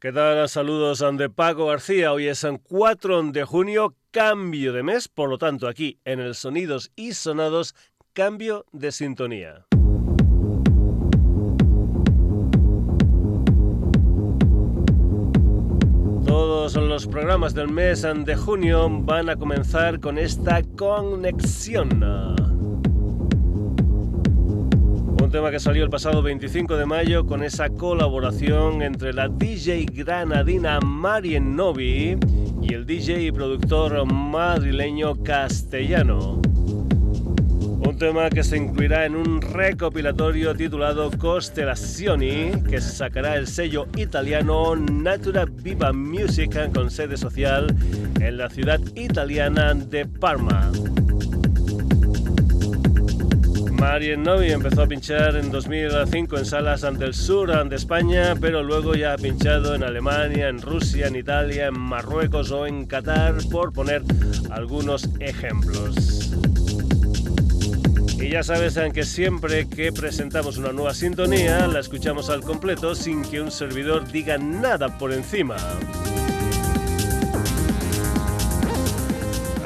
¿Qué tal? Saludos de Paco García. Hoy es el 4 de junio, cambio de mes, por lo tanto aquí en el Sonidos y Sonados, cambio de sintonía. Todos los programas del mes de junio van a comenzar con esta conexión un tema que salió el pasado 25 de mayo con esa colaboración entre la DJ granadina Marien Novi y el DJ y productor madrileño castellano. Un tema que se incluirá en un recopilatorio titulado Costellazioni, que sacará el sello italiano Natura Viva Music con sede social en la ciudad italiana de Parma. Marien Novi empezó a pinchar en 2005 en salas ante el sur de España, pero luego ya ha pinchado en Alemania, en Rusia, en Italia, en Marruecos o en Qatar, por poner algunos ejemplos. Y ya sabes que siempre que presentamos una nueva sintonía, la escuchamos al completo sin que un servidor diga nada por encima.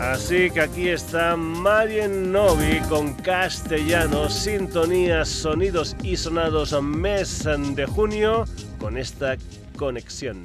Así que aquí está Marien Novi con castellano, sintonías, sonidos y sonados mes de junio con esta conexión.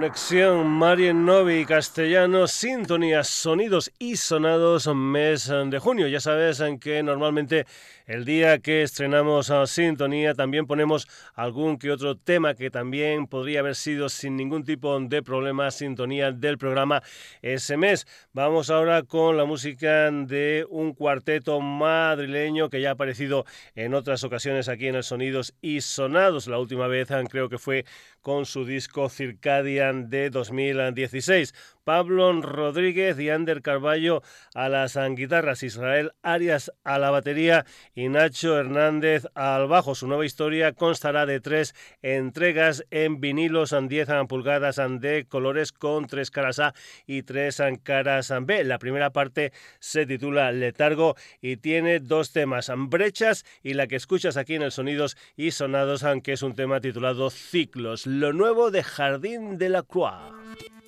Conexión Marien Novi Castellano, sintonías, sonidos y sonados mes de junio. Ya sabes en que normalmente el día que estrenamos a Sintonía también ponemos algún que otro tema que también podría haber sido sin ningún tipo de problema sintonía del programa ese mes. Vamos ahora con la música de un cuarteto madrileño que ya ha aparecido en otras ocasiones aquí en el Sonidos y Sonados. La última vez creo que fue con su disco Circadian de 2016. Pablo Rodríguez y Ander Carballo a las guitarras, Israel Arias a la batería y Nacho Hernández al bajo. Su nueva historia constará de tres entregas en vinilos en 10 pulgadas de colores con tres caras A y tres caras B. La primera parte se titula Letargo y tiene dos temas, brechas y la que escuchas aquí en el Sonidos y Sonados, aunque es un tema titulado Ciclos. Lo nuevo de Jardín de la Croix.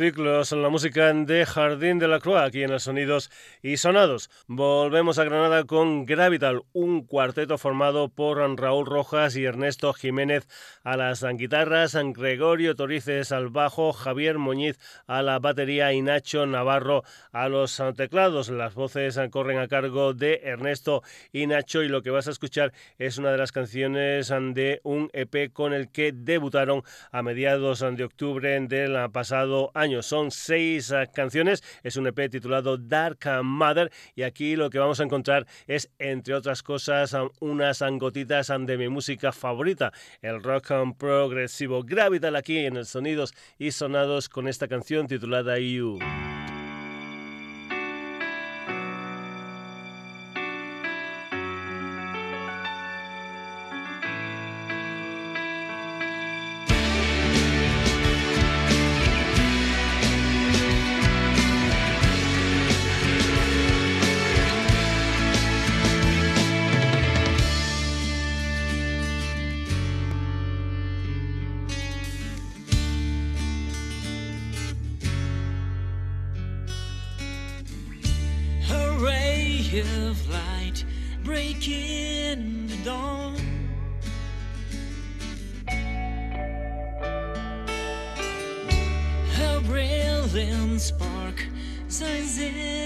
Ciclos en la música de Jardín de la Croix, aquí en los Sonidos y Sonados. Volvemos a Granada con Gravital, un cuarteto formado por Raúl Rojas y Ernesto Jiménez a las guitarras, Gregorio Torices al bajo, Javier Moñiz a la batería y Nacho Navarro a los teclados. Las voces corren a cargo de Ernesto y Nacho y lo que vas a escuchar es una de las canciones de un EP con el que debutaron a mediados de octubre del pasado año. Son seis ah, canciones, es un EP titulado Dark Mother y aquí lo que vamos a encontrar es, entre otras cosas, unas gotitas ah, de mi música favorita, el rock progresivo. Gravital aquí en el Sonidos y Sonados con esta canción titulada You. is it?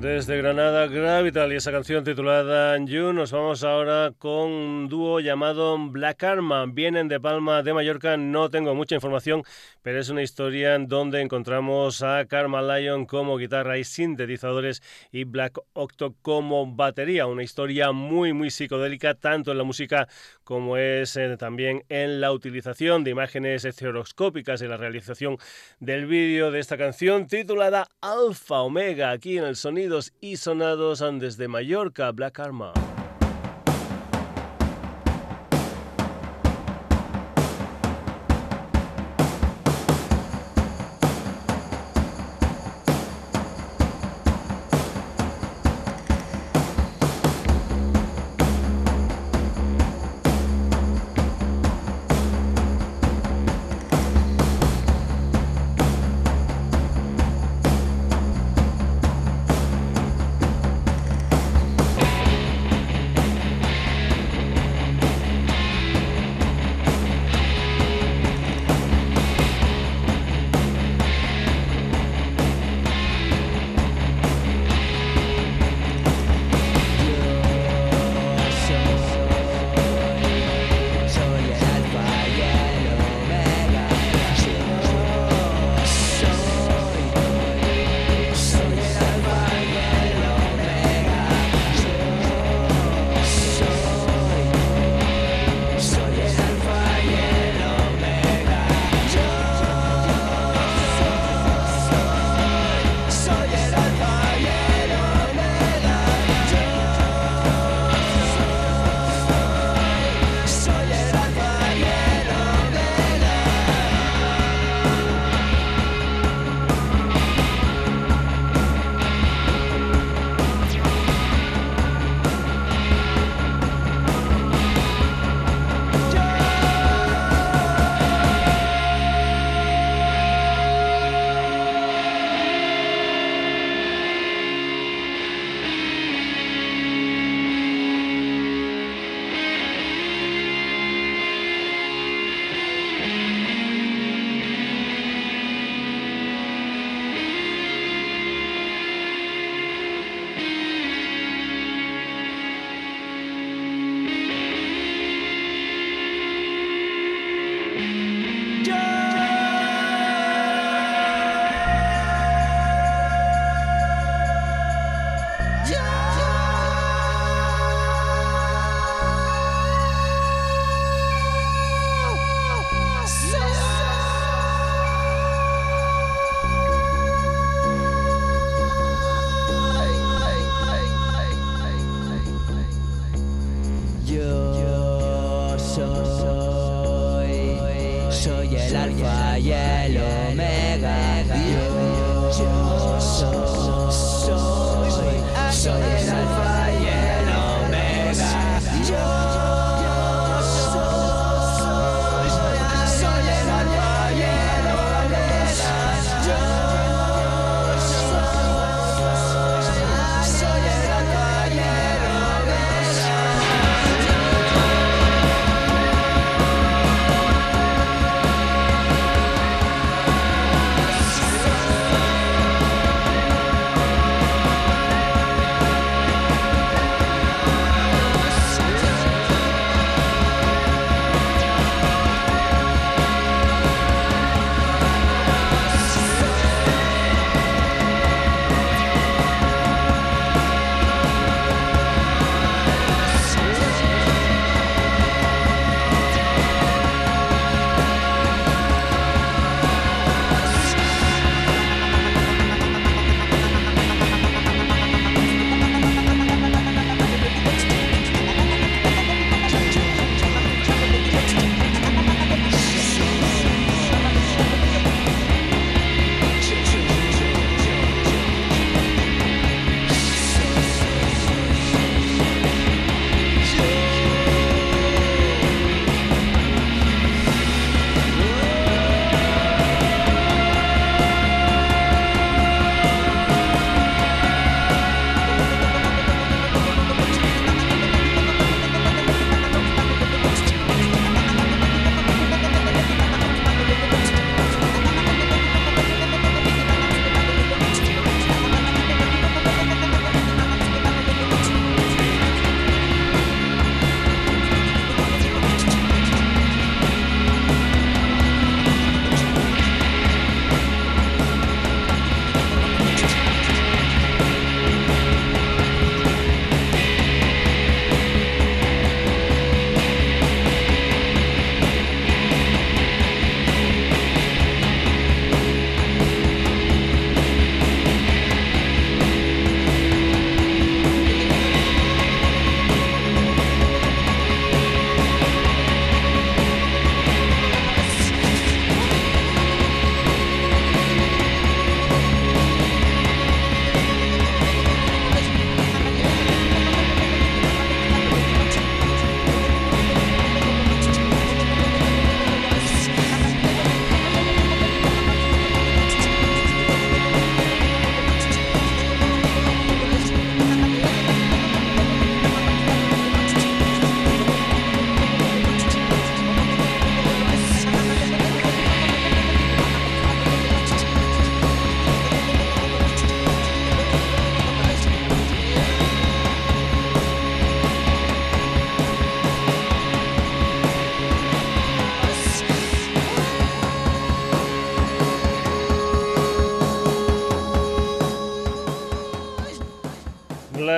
Desde Granada Gravital y esa canción titulada You, nos vamos ahora con un dúo llamado Black Arma. Vienen de Palma de Mallorca, no tengo mucha información, pero es una historia donde encontramos a Karma Lion como guitarra y sintetizadores y Black Octo como batería. Una historia muy, muy psicodélica, tanto en la música como es eh, también en la utilización de imágenes estereoscópicas en la realización del vídeo de esta canción titulada Alfa Omega, aquí en el sonido y sonados desde Mallorca, Black Arma.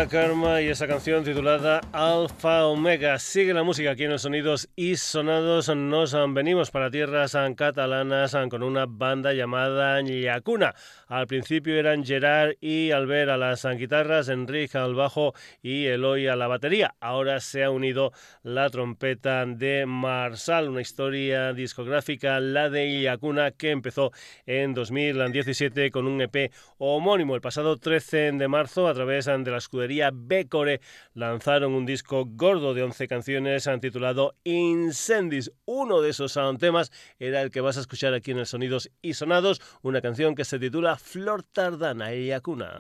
Karma y esa canción titulada Alfa Omega. Sigue la música aquí en los sonidos y sonados. Nos venimos para tierras catalanas con una banda llamada Yacuna. Al principio eran Gerard y Albert a las guitarras, Enrique al bajo y Eloy a la batería. Ahora se ha unido la trompeta de Marsal, una historia discográfica, la de Yacuna, que empezó en 2017 con un EP homónimo. El pasado 13 de marzo, a través de la escudería Becore lanzaron un disco gordo de 11 canciones titulado Incendis. Uno de esos temas era el que vas a escuchar aquí en el Sonidos y Sonados, una canción que se titula Flor Tardana y Acuna.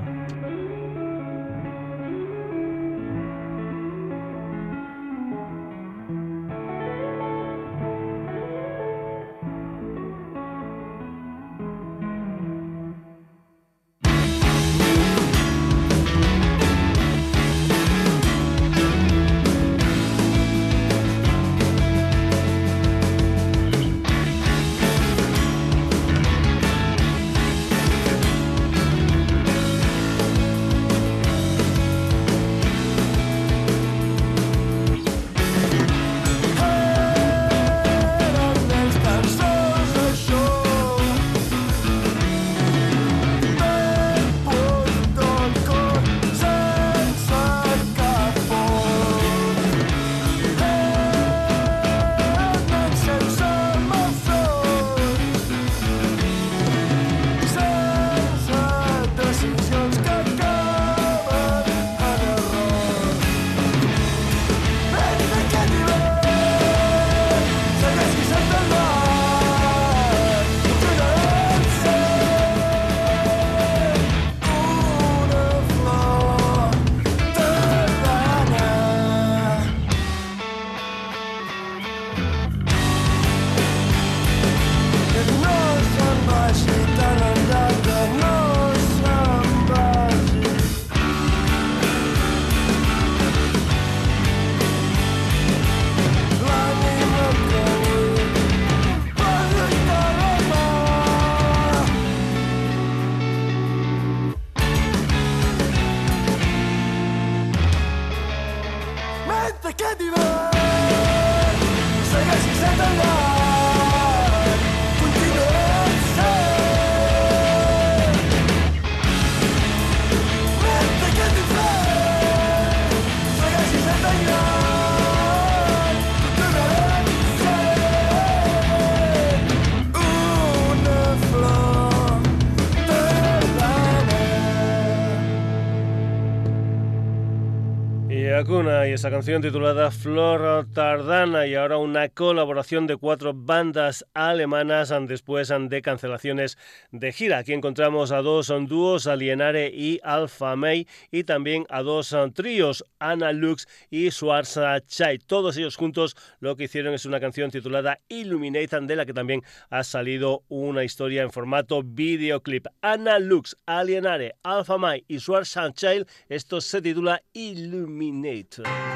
Esa canción titulada Flor Tardana y ahora una colaboración de cuatro bandas alemanas después de cancelaciones de gira. Aquí encontramos a dos dúos, Alienare y Alpha May, y también a dos tríos, Anna Lux y Schwarza Chai. Todos ellos juntos lo que hicieron es una canción titulada Illuminate, de la que también ha salido una historia en formato videoclip. Anna Lux, Alienare, Alpha May y Schwarza Chai, esto se titula Illuminate.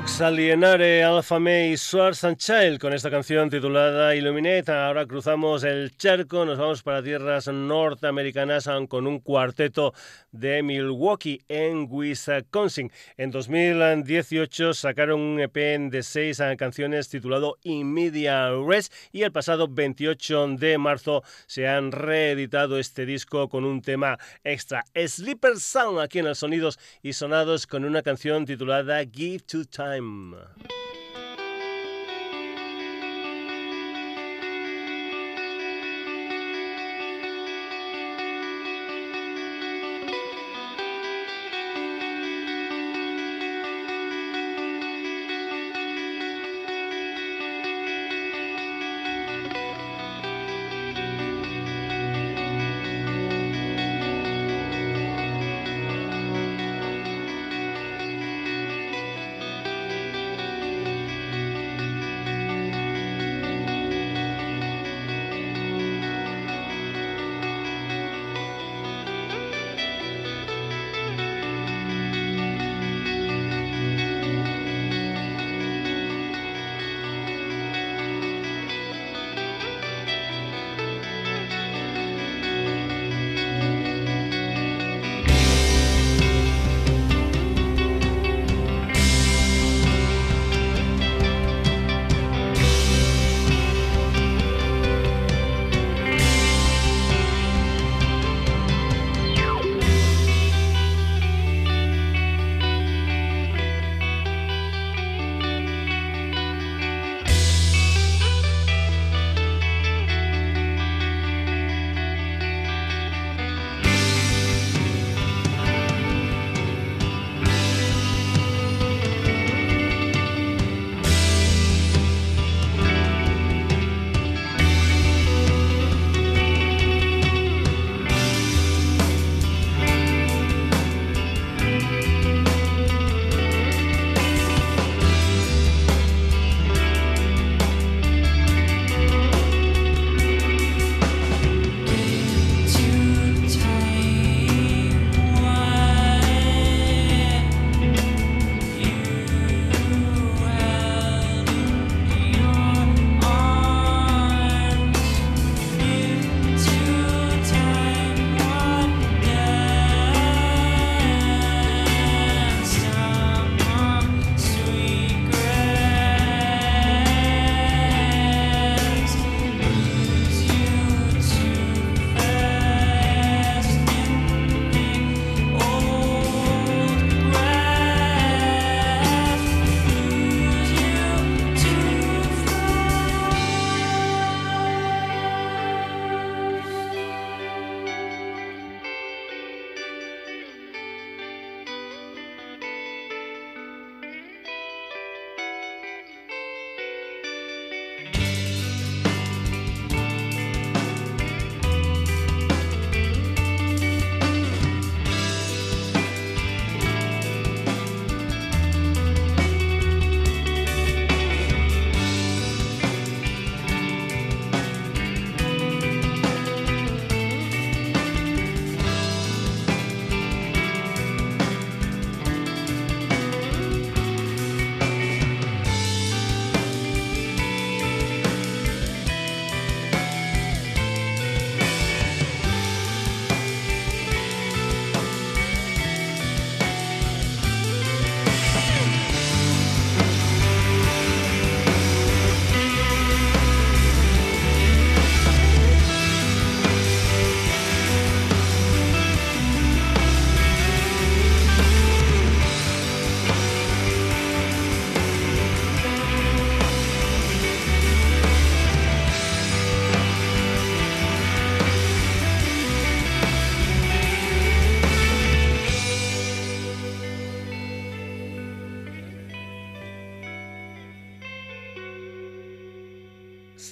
Lux, Alienare, Alpha May, Swords and Child con esta canción titulada Illuminate. Ahora cruzamos el charco, nos vamos para tierras norteamericanas con un cuarteto de Milwaukee en Wisconsin. En 2018 sacaron un EP de seis canciones titulado Immediate Rest y el pasado 28 de marzo se han reeditado este disco con un tema extra. Sleeper Sound aquí en el Sonidos y Sonados con una canción titulada Give to Time. Illuminate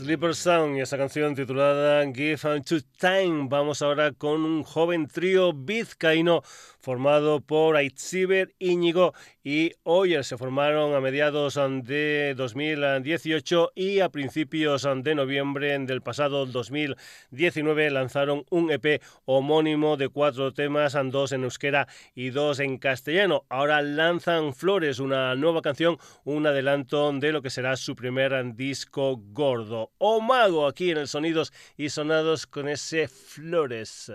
Sleeper Sound y esa canción titulada Give to Time. Vamos ahora con un joven trío vizcaíno formado por Aitziber, Íñigo y Oyer. Se formaron a mediados de 2018 y a principios de noviembre del pasado 2019 lanzaron un EP homónimo de cuatro temas, dos en euskera y dos en castellano. Ahora lanzan Flores, una nueva canción, un adelanto de lo que será su primer disco gordo. O Mago aquí en el Sonidos y Sonados con ese Flores.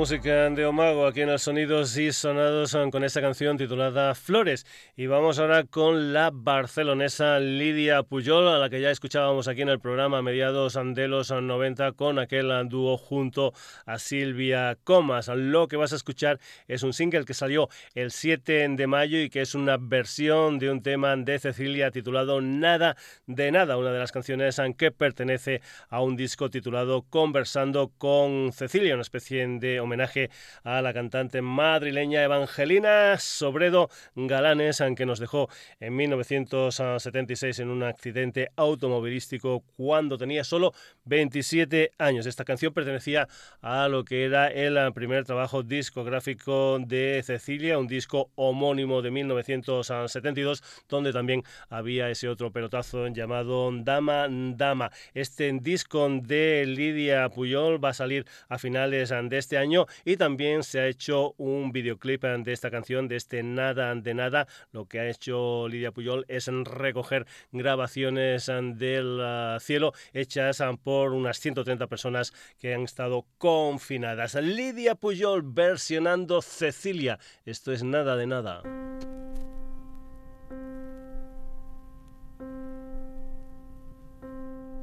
Música de Omago aquí en los Sonidos y Sonados con esta canción titulada Flores. Y vamos ahora con la barcelonesa Lidia Puyol, a la que ya escuchábamos aquí en el programa a mediados de los 90 con aquel dúo junto a Silvia Comas. Lo que vas a escuchar es un single que salió el 7 de mayo y que es una versión de un tema de Cecilia titulado Nada de Nada, una de las canciones que pertenece a un disco titulado Conversando con Cecilia, una especie de homenaje a la cantante madrileña Evangelina Sobredo Galanes, que nos dejó en 1976 en un accidente automovilístico cuando tenía solo 27 años. Esta canción pertenecía a lo que era el primer trabajo discográfico de Cecilia, un disco homónimo de 1972, donde también había ese otro pelotazo llamado Dama Dama. Este disco de Lidia Puyol va a salir a finales de este año y también se ha hecho un videoclip de esta canción, de este Nada de Nada. Lo que ha hecho Lidia Puyol es recoger grabaciones del ah, cielo hechas por unas 130 personas que han estado confinadas. Lidia Puyol versionando Cecilia. Esto es Nada de Nada.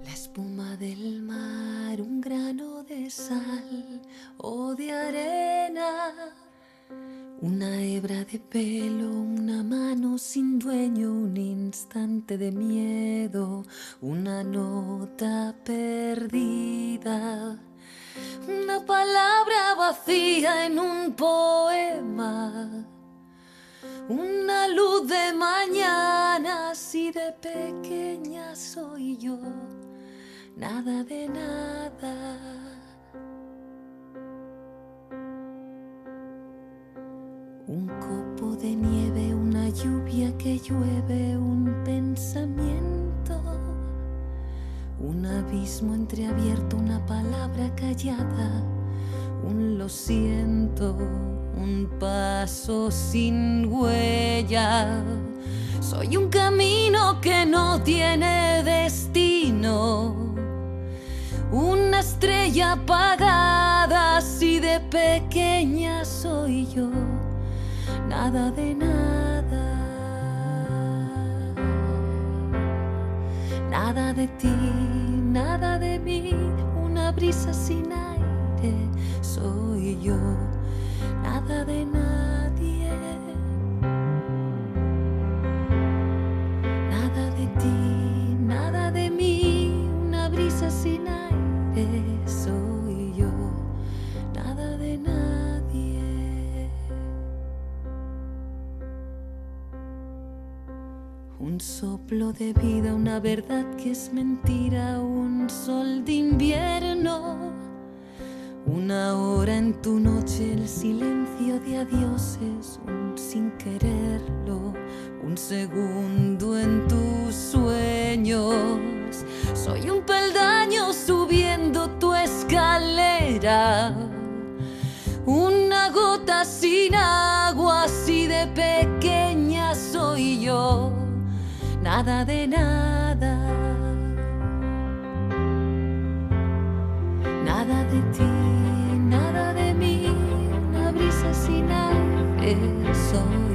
La espuma del mar, un grano de sal o de arena. Una hebra de pelo, una mano sin dueño, un instante de miedo, una nota perdida, una palabra vacía en un poema, una luz de mañana, así de pequeña soy yo, nada de nada. Un copo de nieve, una lluvia que llueve, un pensamiento. Un abismo entreabierto, una palabra callada, un lo siento, un paso sin huella. Soy un camino que no tiene destino. Una estrella apagada, así de pequeña soy yo nada de nada. Nada de ti, nada de mí, una brisa sin aire soy yo, nada de nadie. Soplo de vida, una verdad que es mentira, un sol de invierno. Una hora en tu noche, el silencio de adioses, un sin quererlo, un segundo en tus sueños. Soy un peldaño subiendo tu escalera. Una gota sin agua, así de pequeña soy yo, nada de nada. Nada de ti, nada de mí, una brisa sin aire soy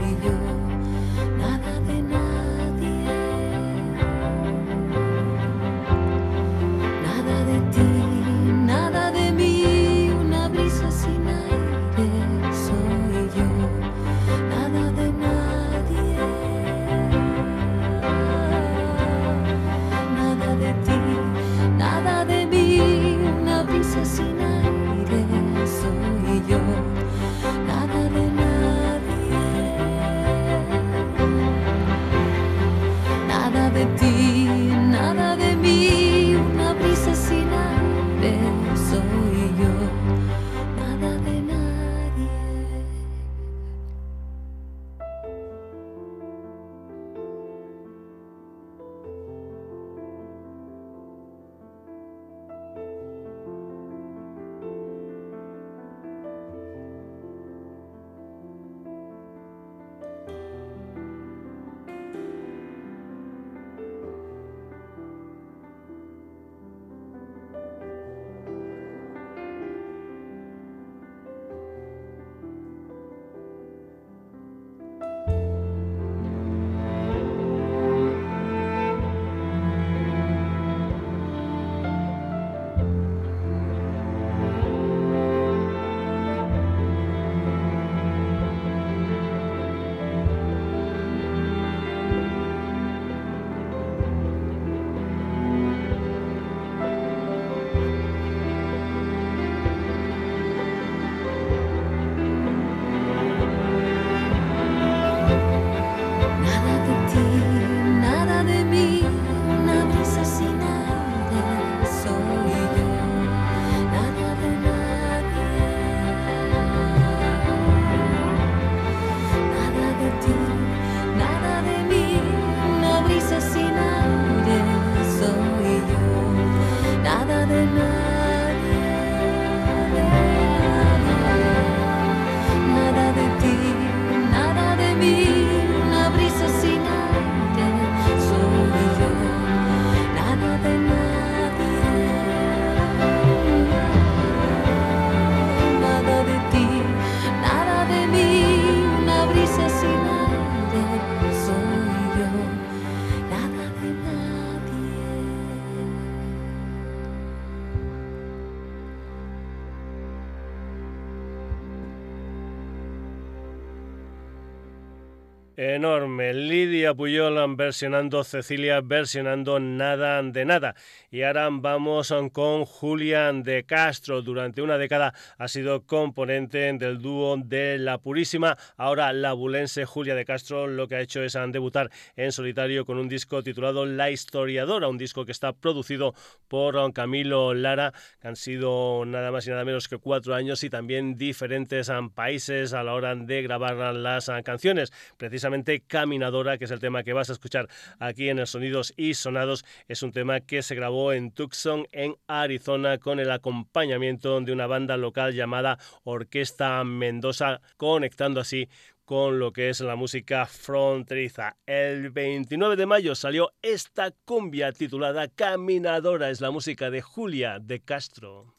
enorme. Puyol versionando Cecilia, versionando Nada de Nada. Y ahora vamos con Julián de Castro. Durante una década ha sido componente del dúo de La Purísima. Ahora la bulense Julia de Castro lo que ha hecho es debutar en solitario con un disco titulado La Historiadora, un disco que está producido por Camilo Lara, que han sido nada más y nada menos que cuatro años y también diferentes países a la hora de grabar las canciones. Precisamente Caminadora, que es el tema que vas a escuchar aquí en el Sonidos y Sonados, es un tema que se grabó en Tucson, en Arizona, con el acompañamiento de una banda local llamada Orquesta Mendoza, conectando así con lo que es la música fronteriza. El 29 de mayo salió esta cumbia titulada Caminadora, es la música de Julia de Castro.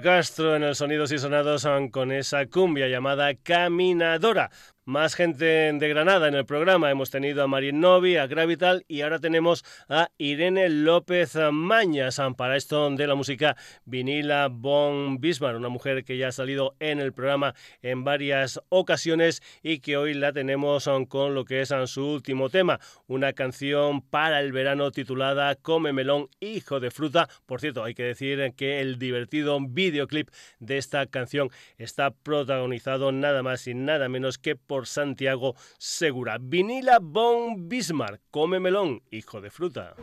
Julián de Castro en el Sonidos y Sonados con esa cumbia llamada Caminadora. Más gente de Granada en el programa. Hemos tenido a Marien Novi, a Gravital y ahora tenemos a Irene López Mañas. Para esto de la música vinila Von Bismarck, una mujer que ya ha salido en el programa en varias ocasiones y que hoy la tenemos con lo que es su último tema, una canción para el verano titulada Come melón, hijo de fruta. Por cierto, hay que decir que el divertido videoclip de esta canción está protagonizado nada más y nada menos que por Santiago Segura. Vinila Bon Bismarck, come melón, hijo de fruta.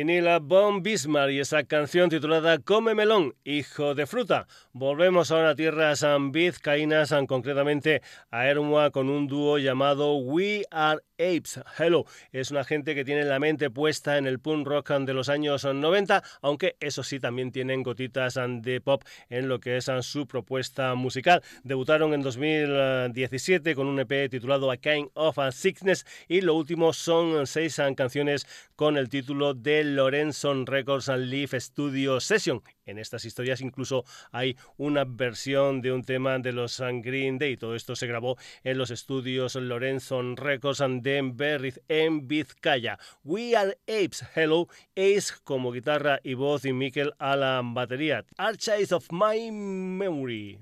Vinila Bon Bismarck y esa canción titulada Come melón, hijo de fruta. Volvemos ahora a tierras vizcaínas, concretamente a Ermua con un dúo llamado We Are Apes. Hello, es una gente que tiene la mente puesta en el punk rock de los años 90, aunque eso sí también tienen gotitas de pop en lo que es su propuesta musical. Debutaron en 2017 con un EP titulado A Kind of a Sickness y lo último son seis canciones con el título de Lorenzo Records and Live Studio Session. En estas historias. Incluso hay una versión de un tema de los Green Day. Todo esto se grabó en los estudios Lorenzo Records de Berriz en Vizcaya. We Are Apes, Hello, Ace como guitarra y voz y Mikel a la batería. Archives of My Memory.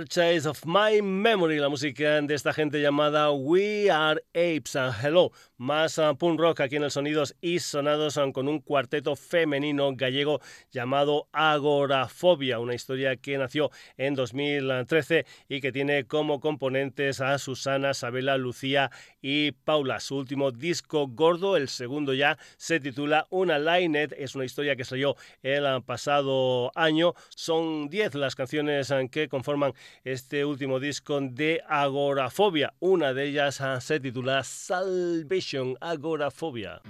lot of Archives of My Memory, la música de esta gente llamada We Are Apes. Uh, hello, más uh, punk rock aquí en el Sonidos y Sonados uh, con un cuarteto femenino gallego llamado Agorafobia, una historia que nació en 2013 y que tiene como componentes a Susana, Sabela, Lucía y Paula. Su último disco gordo, el segundo ya, se titula Una Linet, es una historia que salió el uh, pasado año. Son 10 las canciones que conforman este último disco de Agorafobia. Una de ellas uh, se titula Salvation Agorafobia.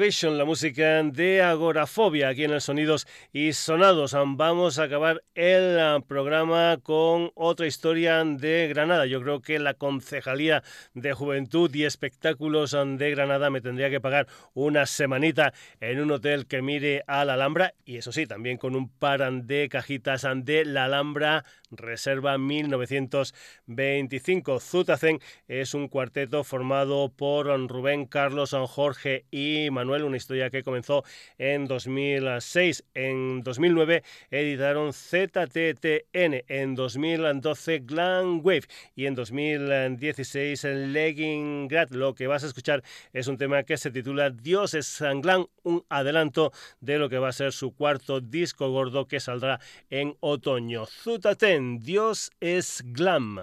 La música de Agorafobia aquí en el Sonidos y Sonados. Vamos a acabar el ah, programa con otra historia de Granada. Yo creo que la Concejalía de Juventud y Espectáculos ah, de Granada me tendría que pagar una semanita en un hotel que mire a la Alhambra y eso sí, también con un par de cajitas ah, de la Alhambra Reserva 1925. Zutazen es un cuarteto formado por Rubén, Carlos, Jorge y Manuel, una historia que comenzó en 2006. En 2009 editaron ZTTN, en 2012 Glam Wave y en 2016 Legginggrad. Lo que vas a escuchar es un tema que se titula Dios es Glam, un adelanto de lo que va a ser su cuarto disco gordo que saldrá en otoño. Zutaten Dios es glam.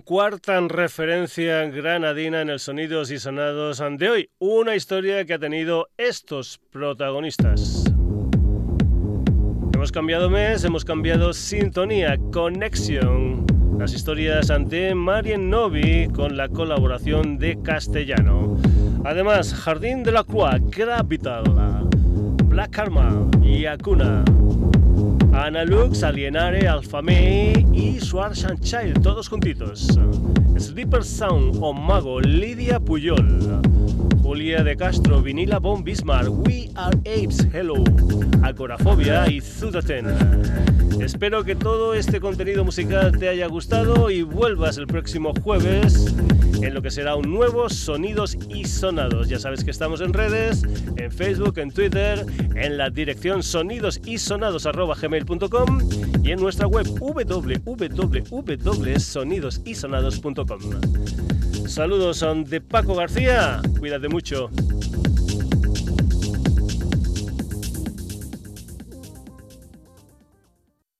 Cuarta referencia granadina en el Sonidos y Sonados de hoy. Una historia que ha tenido estos protagonistas. Hemos cambiado mes, hemos cambiado sintonía, Connection. Las historias ante Marien Novi con la colaboración de Castellano. Además, Jardín de la Croix, Capital, Black Karma y Acuna. Ana Lux, Alienare, Alfamé y Swartz and Child, todos juntitos. Sleeper Sound, Omago, Lidia Puyol. Julia de Castro, Vinila Bon Bismarck, We Are Apes, Hello, Agorafobia y Zudaten. Espero que todo este contenido musical te haya gustado y vuelvas el próximo jueves en lo que será un nuevo Sonidos y Sonados. Ya sabes que estamos en redes, en Facebook, en Twitter, en la dirección sonidosisonados.gmail.com y en nuestra web www.sonidosisonados.com. Saludos son de Paco García, cuídate mucho.